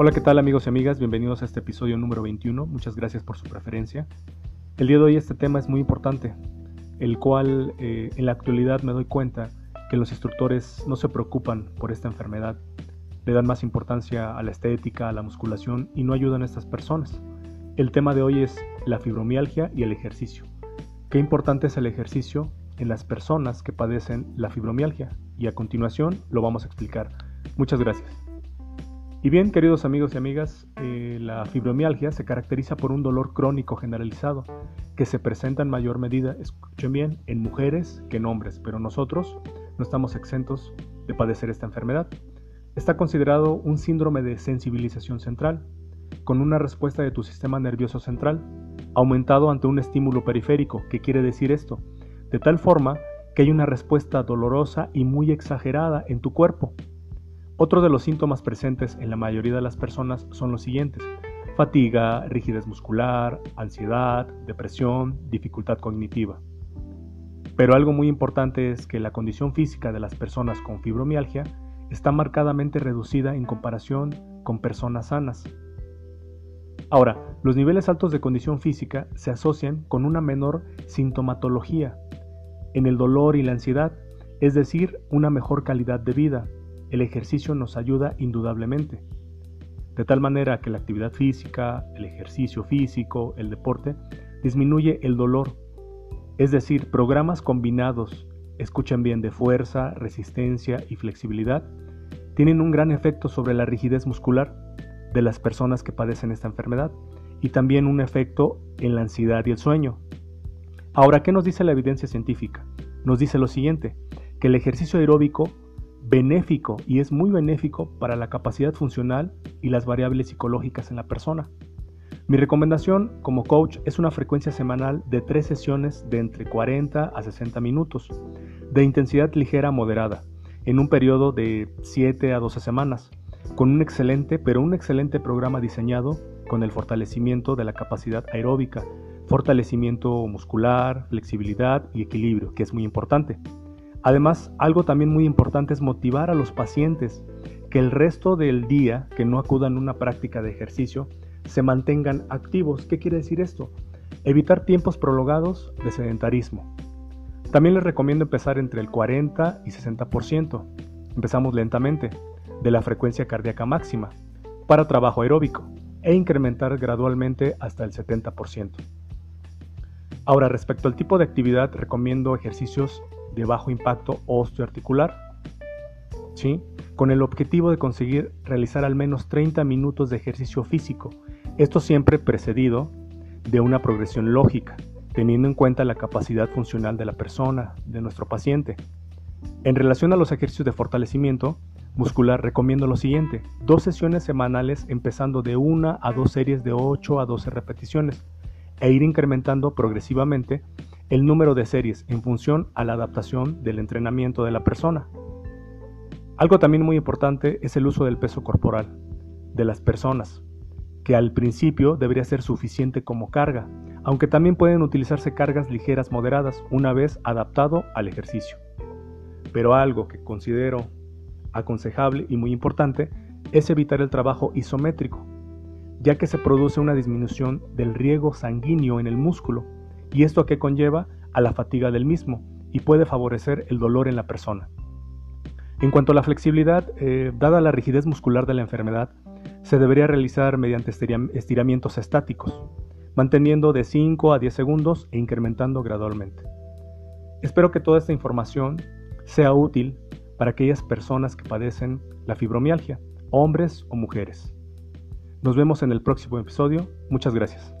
Hola, ¿qué tal amigos y amigas? Bienvenidos a este episodio número 21. Muchas gracias por su preferencia. El día de hoy este tema es muy importante, el cual eh, en la actualidad me doy cuenta que los instructores no se preocupan por esta enfermedad, le dan más importancia a la estética, a la musculación y no ayudan a estas personas. El tema de hoy es la fibromialgia y el ejercicio. Qué importante es el ejercicio en las personas que padecen la fibromialgia y a continuación lo vamos a explicar. Muchas gracias. Y bien, queridos amigos y amigas, eh, la fibromialgia se caracteriza por un dolor crónico generalizado que se presenta en mayor medida, escuchen bien, en mujeres que en hombres, pero nosotros no estamos exentos de padecer esta enfermedad. Está considerado un síndrome de sensibilización central, con una respuesta de tu sistema nervioso central, aumentado ante un estímulo periférico. ¿Qué quiere decir esto? De tal forma que hay una respuesta dolorosa y muy exagerada en tu cuerpo, otro de los síntomas presentes en la mayoría de las personas son los siguientes. Fatiga, rigidez muscular, ansiedad, depresión, dificultad cognitiva. Pero algo muy importante es que la condición física de las personas con fibromialgia está marcadamente reducida en comparación con personas sanas. Ahora, los niveles altos de condición física se asocian con una menor sintomatología en el dolor y la ansiedad, es decir, una mejor calidad de vida, el ejercicio nos ayuda indudablemente. De tal manera que la actividad física, el ejercicio físico, el deporte, disminuye el dolor. Es decir, programas combinados, escuchen bien, de fuerza, resistencia y flexibilidad, tienen un gran efecto sobre la rigidez muscular de las personas que padecen esta enfermedad y también un efecto en la ansiedad y el sueño. Ahora, ¿qué nos dice la evidencia científica? Nos dice lo siguiente, que el ejercicio aeróbico benéfico y es muy benéfico para la capacidad funcional y las variables psicológicas en la persona. Mi recomendación como coach es una frecuencia semanal de tres sesiones de entre 40 a 60 minutos, de intensidad ligera a moderada, en un periodo de 7 a 12 semanas, con un excelente, pero un excelente programa diseñado con el fortalecimiento de la capacidad aeróbica, fortalecimiento muscular, flexibilidad y equilibrio, que es muy importante. Además, algo también muy importante es motivar a los pacientes que el resto del día que no acudan a una práctica de ejercicio se mantengan activos. ¿Qué quiere decir esto? Evitar tiempos prolongados de sedentarismo. También les recomiendo empezar entre el 40 y 60%. Empezamos lentamente, de la frecuencia cardíaca máxima, para trabajo aeróbico, e incrementar gradualmente hasta el 70%. Ahora, respecto al tipo de actividad, recomiendo ejercicios de bajo impacto osteoarticular, ¿sí? con el objetivo de conseguir realizar al menos 30 minutos de ejercicio físico, esto siempre precedido de una progresión lógica, teniendo en cuenta la capacidad funcional de la persona, de nuestro paciente. En relación a los ejercicios de fortalecimiento muscular, recomiendo lo siguiente, dos sesiones semanales empezando de una a dos series de 8 a 12 repeticiones e ir incrementando progresivamente el número de series en función a la adaptación del entrenamiento de la persona. Algo también muy importante es el uso del peso corporal de las personas, que al principio debería ser suficiente como carga, aunque también pueden utilizarse cargas ligeras moderadas una vez adaptado al ejercicio. Pero algo que considero aconsejable y muy importante es evitar el trabajo isométrico, ya que se produce una disminución del riego sanguíneo en el músculo y esto que conlleva a la fatiga del mismo y puede favorecer el dolor en la persona. En cuanto a la flexibilidad, eh, dada la rigidez muscular de la enfermedad, se debería realizar mediante estiramientos estáticos, manteniendo de 5 a 10 segundos e incrementando gradualmente. Espero que toda esta información sea útil para aquellas personas que padecen la fibromialgia, hombres o mujeres. Nos vemos en el próximo episodio. Muchas gracias.